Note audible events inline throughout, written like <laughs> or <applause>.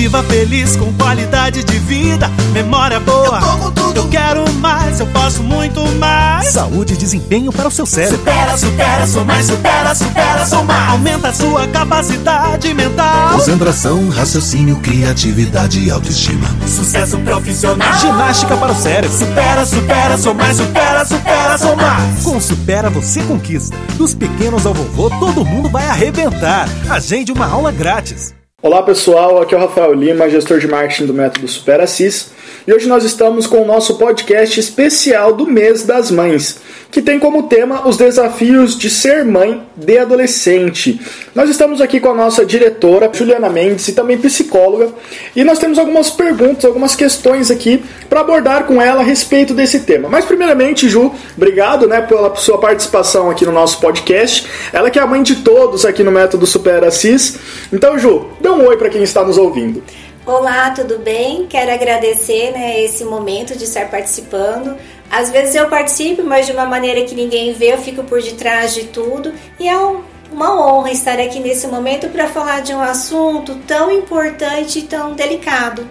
viva feliz com qualidade de vida, memória boa. Eu tô com tudo. Eu quero mais, eu posso muito mais. Saúde e desempenho para o seu cérebro. Supera, supera, sou mais, supera, supera, sou mais. Aumenta a sua capacidade mental. Concentração, raciocínio, criatividade e autoestima. Sucesso profissional. Ginástica para o cérebro. Supera, supera, sou mais, supera, supera, sou mais. Com Supera você conquista. Dos pequenos ao vovô, todo mundo vai arrebentar. Agende uma aula grátis. Olá pessoal, aqui é o Rafael Lima, gestor de marketing do método Super Assis, e hoje nós estamos com o nosso podcast especial do mês das mães, que tem como tema os desafios de ser mãe de adolescente. Nós estamos aqui com a nossa diretora, Juliana Mendes, e também psicóloga, e nós temos algumas perguntas, algumas questões aqui para abordar com ela a respeito desse tema. Mas primeiramente, Ju, obrigado né, pela sua participação aqui no nosso podcast. Ela que é a mãe de todos aqui no método Super Assis. Então, Ju, dê um oi para quem está nos ouvindo. Olá, tudo bem? Quero agradecer né, esse momento de estar participando. Às vezes eu participo, mas de uma maneira que ninguém vê, eu fico por detrás de tudo. E é um, uma honra estar aqui nesse momento para falar de um assunto tão importante e tão delicado.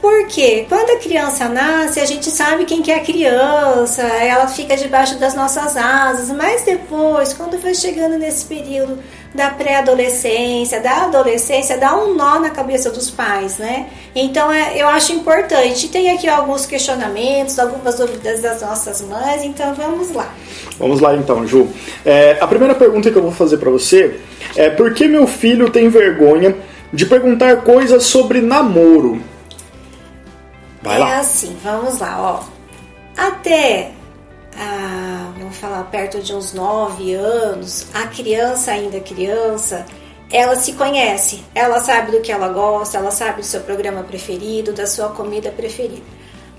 Porque quando a criança nasce, a gente sabe quem que é a criança, ela fica debaixo das nossas asas, mas depois, quando vai chegando nesse período da pré-adolescência, da adolescência, dá um nó na cabeça dos pais, né? Então é, eu acho importante. Tem aqui alguns questionamentos, algumas dúvidas das nossas mães, então vamos lá. Vamos lá então, Ju. É, a primeira pergunta que eu vou fazer para você é por que meu filho tem vergonha de perguntar coisas sobre namoro? Vai é lá. assim, vamos lá, ó. Até, ah, vamos falar, perto de uns 9 anos, a criança, ainda criança, ela se conhece, ela sabe do que ela gosta, ela sabe do seu programa preferido, da sua comida preferida.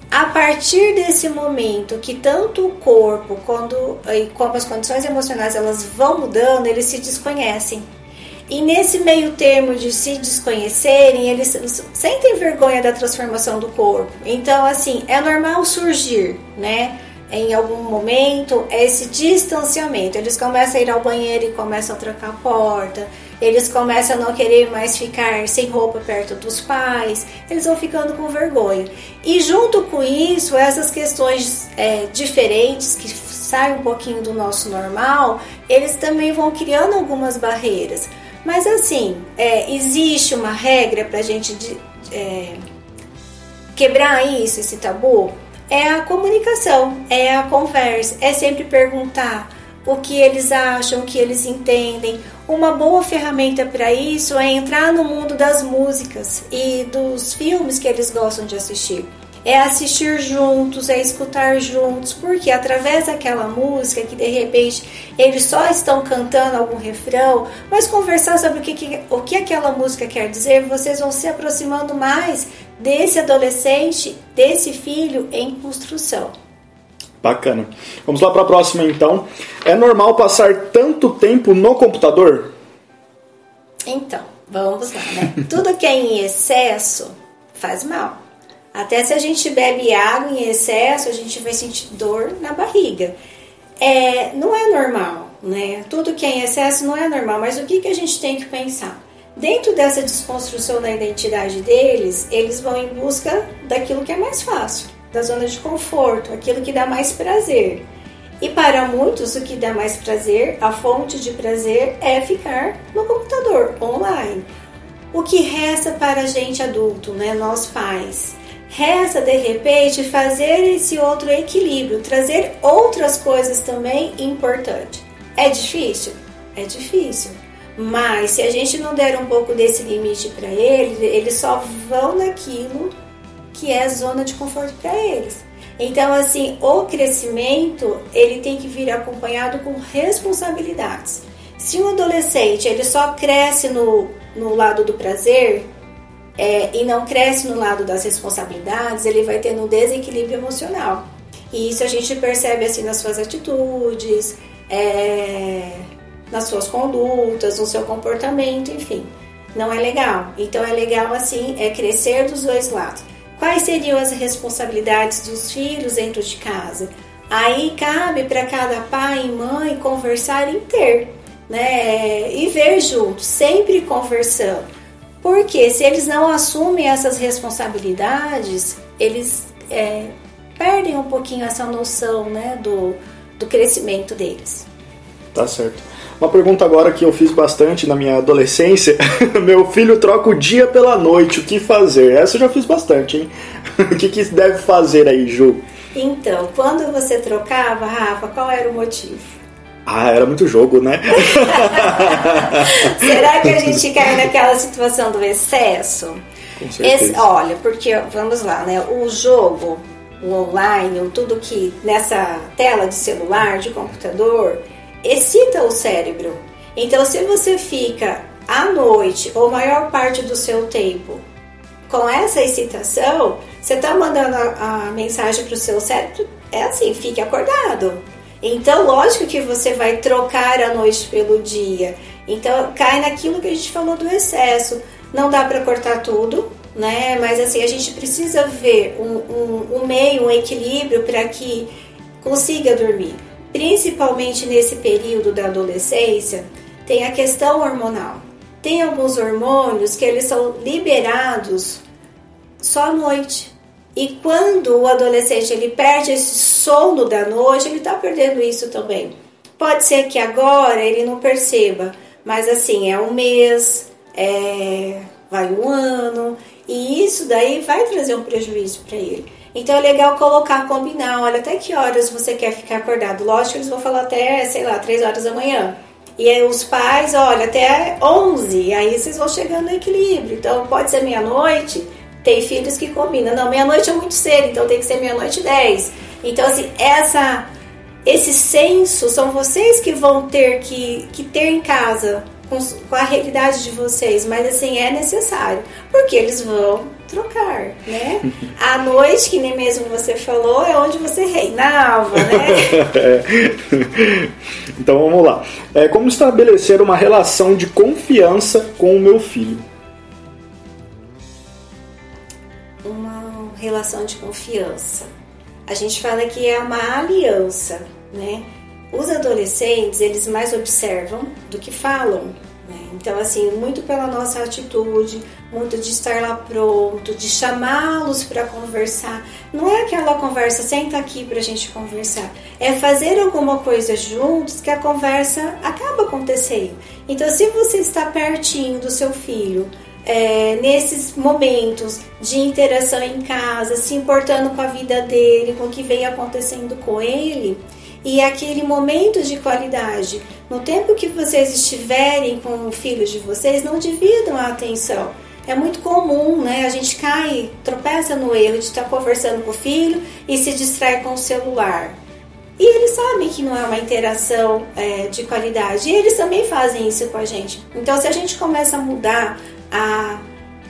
A partir desse momento que tanto o corpo quando, e como as condições emocionais elas vão mudando, eles se desconhecem. E nesse meio termo de se desconhecerem, eles sentem vergonha da transformação do corpo. Então, assim, é normal surgir, né? Em algum momento, esse distanciamento. Eles começam a ir ao banheiro e começam a trancar a porta. Eles começam a não querer mais ficar sem roupa perto dos pais. Eles vão ficando com vergonha. E junto com isso, essas questões é, diferentes que saem um pouquinho do nosso normal, eles também vão criando algumas barreiras. Mas assim, é, existe uma regra para a gente de, é, quebrar isso, esse tabu? É a comunicação, é a conversa, é sempre perguntar o que eles acham, o que eles entendem. Uma boa ferramenta para isso é entrar no mundo das músicas e dos filmes que eles gostam de assistir é assistir juntos, é escutar juntos, porque através daquela música que de repente eles só estão cantando algum refrão, mas conversar sobre o que, o que aquela música quer dizer, vocês vão se aproximando mais desse adolescente, desse filho em construção. Bacana. Vamos lá para a próxima então. É normal passar tanto tempo no computador? Então, vamos lá, né? <laughs> Tudo que é em excesso faz mal. Até se a gente bebe água em excesso, a gente vai sentir dor na barriga. É, não é normal, né? Tudo que é em excesso não é normal, mas o que, que a gente tem que pensar? Dentro dessa desconstrução da identidade deles, eles vão em busca daquilo que é mais fácil, da zona de conforto, aquilo que dá mais prazer. E para muitos, o que dá mais prazer, a fonte de prazer, é ficar no computador, online. O que resta para a gente adulto, né, nós pais? Resta de repente fazer esse outro equilíbrio, trazer outras coisas também importantes. É difícil? É difícil. Mas se a gente não der um pouco desse limite para eles, eles só vão naquilo que é zona de conforto para eles. Então, assim, o crescimento ele tem que vir acompanhado com responsabilidades. Se um adolescente ele só cresce no, no lado do prazer, é, e não cresce no lado das responsabilidades, ele vai tendo um desequilíbrio emocional. E isso a gente percebe assim nas suas atitudes, é, nas suas condutas, no seu comportamento, enfim. Não é legal. Então é legal assim, é crescer dos dois lados. Quais seriam as responsabilidades dos filhos dentro de casa? Aí cabe para cada pai e mãe conversar e ter, né? E ver juntos, sempre conversando Porque se eles não assumem essas responsabilidades, eles é, perdem um pouquinho essa noção né, do, do crescimento deles. Tá certo. Uma pergunta agora que eu fiz bastante na minha adolescência. <laughs> Meu filho troca o dia pela noite, o que fazer? Essa eu já fiz bastante, hein? <laughs> o que, que deve fazer aí, Ju? Então, quando você trocava, Rafa, qual era o motivo? Ah, era muito jogo, né? <laughs> Será que a gente cai naquela situação do excesso? Com certeza. Esse, olha, porque vamos lá, né? O jogo, o online, tudo que nessa tela de celular, de computador, excita o cérebro. Então, se você fica à noite ou maior parte do seu tempo com essa excitação, você está mandando a, a mensagem para o seu cérebro, é assim, fique acordado. Então, lógico que você vai trocar a noite pelo dia. Então, cai naquilo que a gente falou do excesso. Não dá para cortar tudo, né? Mas assim, a gente precisa ver um, um, um meio, um equilíbrio para que consiga dormir. Principalmente nesse período da adolescência, tem a questão hormonal. Tem alguns hormônios que eles são liberados só à noite. E quando o adolescente ele perde esse sono da noite, ele está perdendo isso também. Pode ser que agora ele não perceba, mas assim, é um mês, é, vai um ano, e isso daí vai trazer um prejuízo para ele. Então é legal colocar, combinar, olha até que horas você quer ficar acordado. Lógico que eles vão falar até, sei lá, 3 horas da manhã. E aí os pais, olha, até 11, aí vocês vão chegando no equilíbrio. Então pode ser meia-noite, tem filhos que combinam. Não, meia-noite é muito cedo, então tem que ser meia-noite 10. Então, assim, essa, esse senso são vocês que vão ter que, que ter em casa com, com, a realidade de vocês, mas assim, é necessário, porque eles vão trocar, né? A noite, que nem mesmo você falou, é onde você reinava, né? <laughs> então vamos lá. É, como estabelecer uma relação de confiança com o meu filho? relação de confiança. A gente fala que é uma aliança, né? Os adolescentes, eles mais observam do que falam. Né? Então, assim, muito pela nossa atitude, muito de estar lá pronto, de chamá-los para conversar. Não é aquela conversa, senta aqui para a gente conversar. É fazer alguma coisa juntos que a conversa acaba acontecendo. Então, se você está pertinho do seu filho, é, nesses momentos de interação em casa, se importando com a vida dele, com o que vem acontecendo com ele, e aquele momento de qualidade. No tempo que vocês estiverem com filhos de vocês, não dividam a atenção. É muito comum, né? A gente cai, tropeça no erro de estar conversando com o filho e se distrai com o celular. E eles sabem que não é uma interação é, de qualidade. E eles também fazem isso com a gente. Então, se a gente começa a mudar a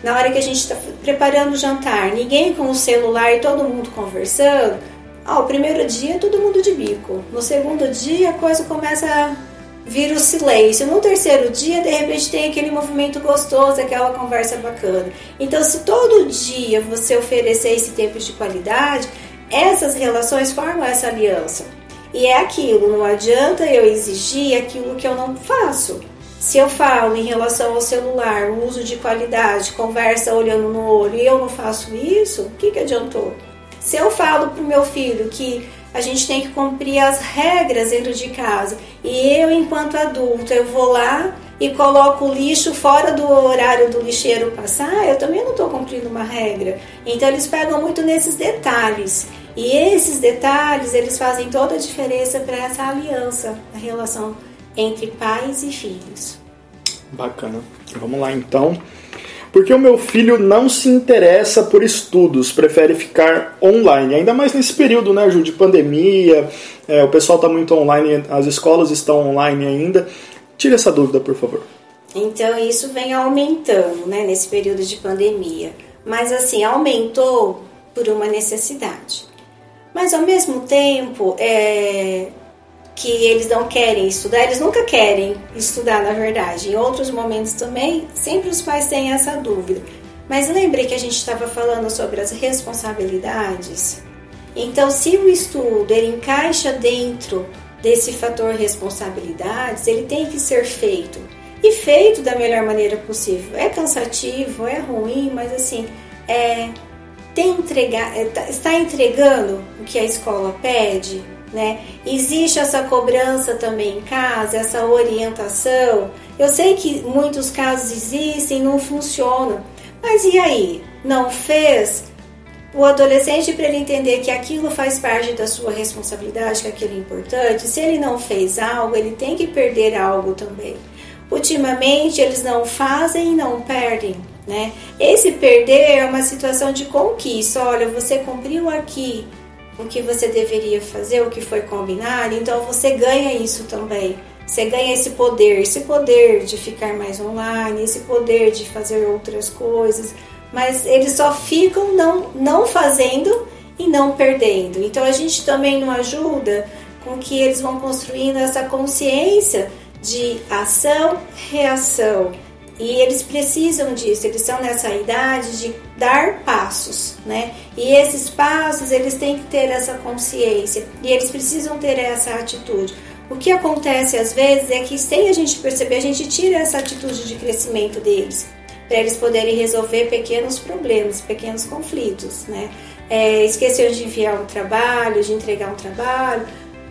na hora que a gente está preparando o jantar, ninguém com o celular e todo mundo conversando, ah, o primeiro dia todo mundo de bico. No segundo dia a coisa começa a vir o silêncio. No terceiro dia, de repente, tem aquele movimento gostoso, aquela conversa bacana. Então, se todo dia você oferecer esse tempo de qualidade, essas relações formam essa aliança. E é aquilo, não adianta eu exigir aquilo que eu não faço. Se eu falo em relação ao celular, uso de qualidade, conversa olhando no olho e eu não faço isso, o que, que adiantou? Se eu falo para o meu filho que a gente tem que cumprir as regras dentro de casa e eu, enquanto adulto, eu vou lá e coloco o lixo fora do horário do lixeiro passar, eu também não estou cumprindo uma regra. Então eles pegam muito nesses detalhes. E esses detalhes, eles fazem toda a diferença para essa aliança, a relação entre pais e filhos. Bacana. Vamos lá então. Porque o meu filho não se interessa por estudos, prefere ficar online. Ainda mais nesse período, né, Ju, de pandemia. É, o pessoal está muito online, as escolas estão online ainda. Tire essa dúvida, por favor. Então, isso vem aumentando, né, nesse período de pandemia. Mas, assim, aumentou por uma necessidade. Mas, ao mesmo tempo, é, que eles não querem estudar, eles nunca querem estudar, na verdade. Em outros momentos também, sempre os pais têm essa dúvida. Mas lembre que a gente estava falando sobre as responsabilidades. Então, se o estudo ele encaixa dentro desse fator responsabilidades, ele tem que ser feito. e feito da melhor maneira possível. É cansativo, é ruim, mas assim, é, tem entregar, é, tá, está entregando o que a escola pede, né? Existe essa cobrança também em casa, essa orientação. Eu sei que muitos casos existem, não funcionam, mas e aí? Não fez? O adolescente, para ele entender que aquilo faz parte da sua responsabilidade, que aquilo é importante, se ele não fez algo, ele tem que perder algo também. Ultimamente, eles não fazem e não perdem. Né? Esse perder é uma situação de conquista. Olha, você cumpriu aqui o que você deveria fazer, o que foi combinado, então você ganha isso também. Você ganha esse poder, esse poder de ficar mais online, esse poder de fazer outras coisas, mas eles só ficam não, não fazendo e não perdendo. Então a gente também não ajuda com que eles vão construindo essa consciência de ação, reação. E eles precisam disso, eles estão nessa idade de dar passos, né? E esses passos eles têm que ter essa consciência e eles precisam ter essa atitude. O que acontece às vezes é que sem a gente perceber, a gente tira essa atitude de crescimento deles, para eles poderem resolver pequenos problemas, pequenos conflitos, né? É, esqueceu de enviar um trabalho, de entregar um trabalho,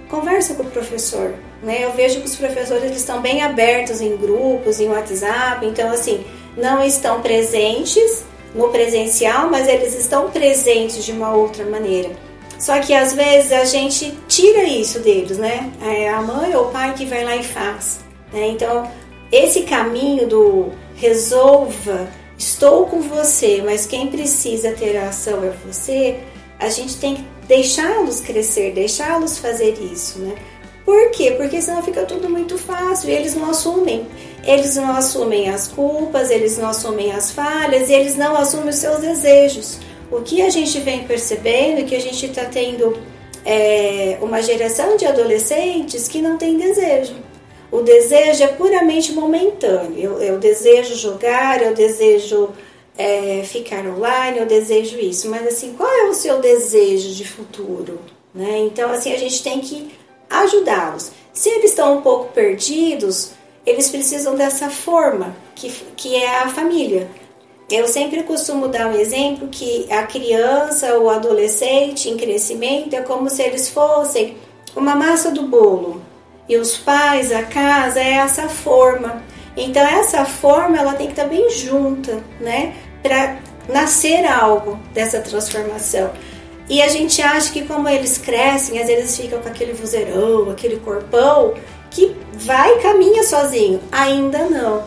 conversa com o professor, né? Eu vejo que os professores eles estão bem abertos em grupos, em WhatsApp, então assim, não estão presentes no presencial, mas eles estão presentes de uma outra maneira. Só que às vezes a gente tira isso deles, né? É a mãe ou o pai que vai lá e faz. Né? Então, esse caminho do resolva, estou com você, mas quem precisa ter a ação é você, a gente tem que deixá-los crescer, deixá-los fazer isso, né? Por quê? Porque senão fica tudo muito fácil e eles não assumem. Eles não assumem as culpas, eles não assumem as falhas, eles não assumem os seus desejos. O que a gente vem percebendo é que a gente está tendo é, uma geração de adolescentes que não tem desejo. O desejo é puramente momentâneo. Eu, eu desejo jogar, eu desejo é, ficar online, eu desejo isso. Mas assim, qual é o seu desejo de futuro? Né? Então, assim, a gente tem que ajudá-los. Se eles estão um pouco perdidos, eles precisam dessa forma, que, que é a família. Eu sempre costumo dar um exemplo que a criança ou adolescente em crescimento é como se eles fossem uma massa do bolo e os pais, a casa é essa forma. Então essa forma ela tem que estar bem junta, né, para nascer algo dessa transformação. E a gente acha que como eles crescem, às vezes ficam com aquele vozeirão, aquele corpão, que vai e caminha sozinho. Ainda não.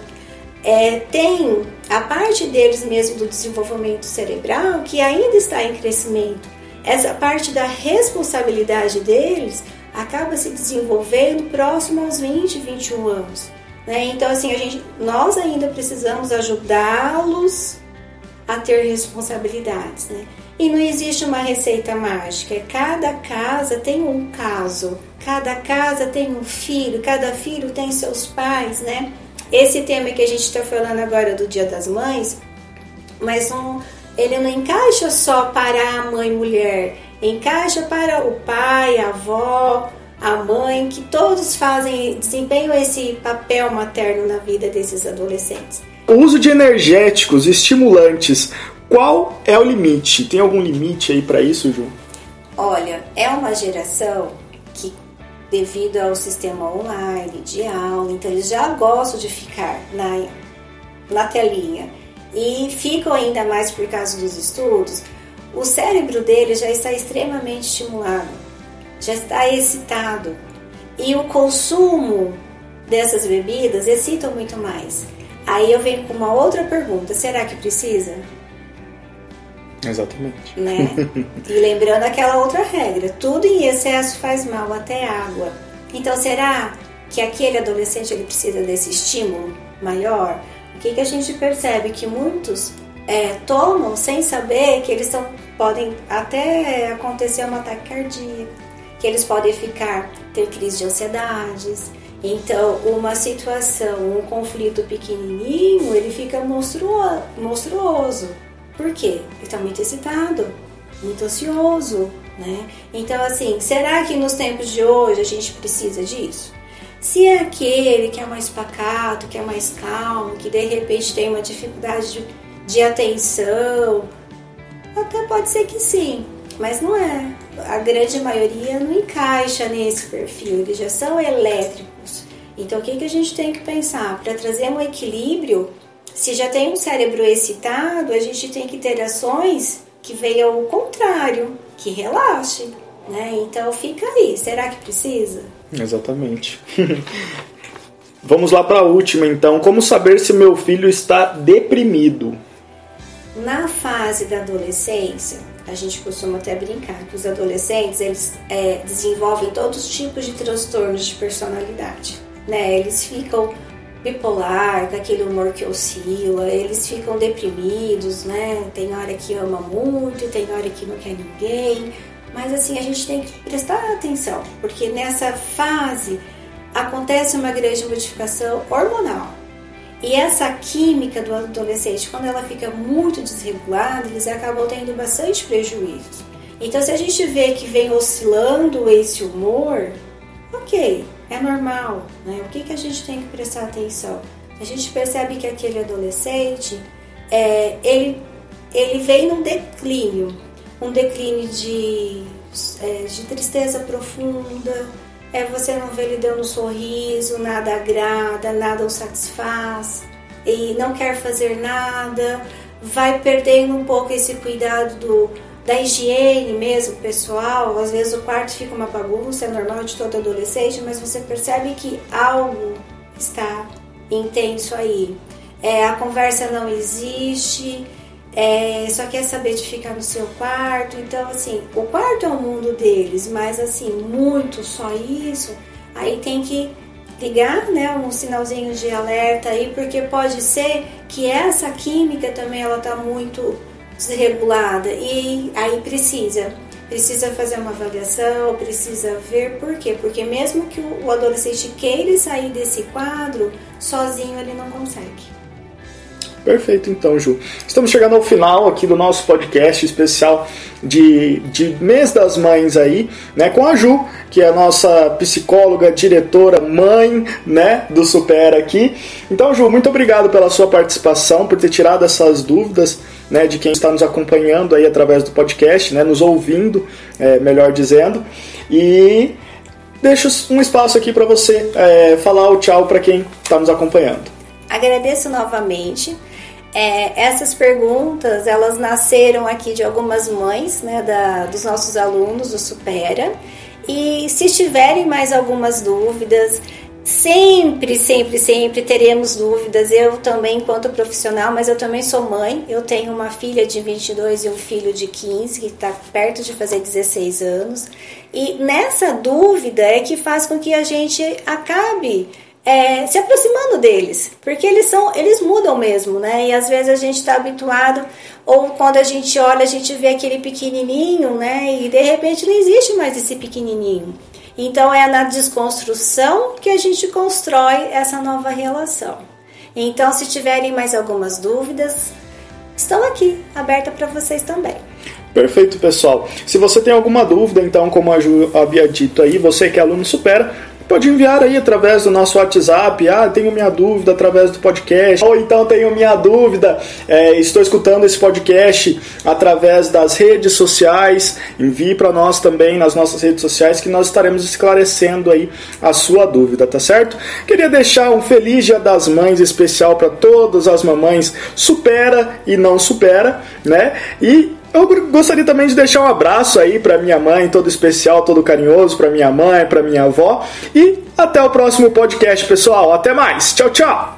É, tem a parte deles mesmo do desenvolvimento cerebral que ainda está em crescimento. Essa parte da responsabilidade deles acaba se desenvolvendo próximo aos 20, 21 anos. Né? Então, assim, a gente, nós ainda precisamos ajudá-los a ter responsabilidades. Né? E não existe uma receita mágica. Cada casa tem um caso, cada casa tem um filho, cada filho tem seus pais, né? Esse tema que a gente está falando agora do Dia das Mães, mas um, ele não encaixa só para a mãe mulher, encaixa para o pai, a avó, a mãe, que todos fazem, desempenham esse papel materno na vida desses adolescentes. O uso de energéticos, estimulantes, qual é o limite? Tem algum limite aí para isso, Ju? Olha, é uma geração que, devido ao sistema online de aula, então eles já gostam de ficar na, na telinha e ficam ainda mais por causa dos estudos. O cérebro deles já está extremamente estimulado, já está excitado e o consumo dessas bebidas excita muito mais. Aí eu venho com uma outra pergunta: será que precisa? Exatamente. Né? <laughs> e lembrando aquela outra regra: tudo em excesso faz mal, até água. Então, será que aquele adolescente ele precisa desse estímulo maior? O que, que a gente percebe? Que muitos é, tomam sem saber que eles tão, podem até acontecer um ataque cardíaco, que eles podem ficar, ter crise de ansiedades. Então, uma situação, um conflito pequenininho, ele fica monstruoso. Por quê? Ele está muito excitado, muito ansioso, né? Então, assim, será que nos tempos de hoje a gente precisa disso? Se é aquele que é mais pacato, que é mais calmo, que de repente tem uma dificuldade de, de atenção, até pode ser que sim, mas não é. A grande maioria não encaixa nesse perfil, eles já são elétricos. Então o que, que a gente tem que pensar? Para trazer um equilíbrio, se já tem um cérebro excitado, a gente tem que ter ações que venham ao contrário, que relaxe. Né? Então fica aí, será que precisa? Exatamente. <laughs> Vamos lá para a última então. Como saber se meu filho está deprimido? Na fase da adolescência, a gente costuma até brincar que os adolescentes eles é, desenvolvem todos os tipos de transtornos de personalidade. Né? Eles ficam bipolar, com aquele humor que oscila, eles ficam deprimidos, né? Tem hora que ama muito, tem hora que não quer ninguém. Mas assim, a gente tem que prestar atenção, porque nessa fase acontece uma grande modificação hormonal. E essa química do adolescente, quando ela fica muito desregulada, eles acabam tendo bastante prejuízos. Então, se a gente vê que vem oscilando esse humor, ok, é normal. Né? O que, que a gente tem que prestar atenção? A gente percebe que aquele adolescente, é, ele, ele vem num declínio, um declínio de, é, de tristeza profunda, é você não vê ele dando um sorriso, nada agrada, nada o satisfaz e não quer fazer nada, vai perdendo um pouco esse cuidado do, da higiene mesmo, pessoal. Às vezes o quarto fica uma bagunça, é normal de todo adolescente, mas você percebe que algo está intenso aí. É, a conversa não existe, é, só quer saber de ficar no seu quarto. Então, assim, o quarto é o mundo deles, mas assim, muito só isso, aí tem que ligar, né, um sinalzinho de alerta aí, porque pode ser que essa química também ela tá muito desregulada e aí precisa precisa fazer uma avaliação, precisa ver por quê? Porque mesmo que o adolescente queira sair desse quadro, sozinho ele não consegue. Perfeito, então, Ju. Estamos chegando ao final aqui do nosso podcast especial de, de mês das mães aí, né? Com a Ju, que é a nossa psicóloga, diretora, mãe, né? Do Supera aqui. Então, Ju, muito obrigado pela sua participação, por ter tirado essas dúvidas. Né, de quem está nos acompanhando aí através do podcast, né, nos ouvindo, é, melhor dizendo. E deixo um espaço aqui para você é, falar o tchau para quem está nos acompanhando. Agradeço novamente é, essas perguntas, elas nasceram aqui de algumas mães, né, da, dos nossos alunos do Supera. E se tiverem mais algumas dúvidas, sempre, sempre, sempre teremos dúvidas. Eu também, enquanto profissional, mas eu também sou mãe. Eu tenho uma filha de 22 e um filho de 15, que está perto de fazer 16 anos. E nessa dúvida é que faz com que a gente acabe é, se aproximando deles, porque eles são, eles mudam mesmo, né? E às vezes a gente está habituado, ou quando a gente olha, a gente vê aquele pequenininho, né? E de repente não existe mais esse pequenininho. Então é na desconstrução que a gente constrói essa nova relação. Então, se tiverem mais algumas dúvidas, estão aqui, aberta para vocês também. Perfeito, pessoal. Se você tem alguma dúvida, então, como a Ju havia dito aí, você que é aluno supera, pode enviar aí através do nosso WhatsApp. Ah, tenho minha dúvida através do podcast. Ou então tenho minha dúvida, é, estou escutando esse podcast através das redes sociais. Envie para nós também nas nossas redes sociais que nós estaremos esclarecendo aí a sua dúvida, tá certo? Queria deixar um feliz Dia das Mães especial para todas as mamães supera e não supera, né? E eu gostaria também de deixar um abraço aí para minha mãe, todo especial, todo carinhoso, para minha mãe, para minha avó. E até o próximo podcast, pessoal. Até mais. Tchau, tchau.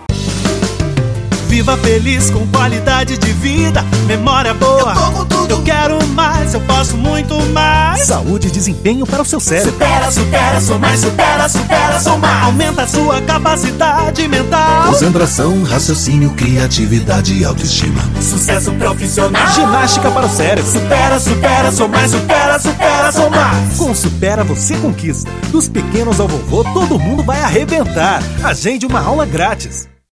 Viva feliz com qualidade de vida, memória boa. Eu, eu quero mais, eu posso muito mais. Saúde e desempenho para o seu cérebro. Supera, supera, sou mais, supera, supera, sou mais. Aumenta a sua capacidade mental. Concentração, raciocínio, criatividade e autoestima. Sucesso profissional. Ginástica para o cérebro. Supera, supera, sou mais, supera, supera, sou mais. Com Supera você conquista. Dos pequenos ao vovô, todo mundo vai arrebentar. Agende uma aula grátis.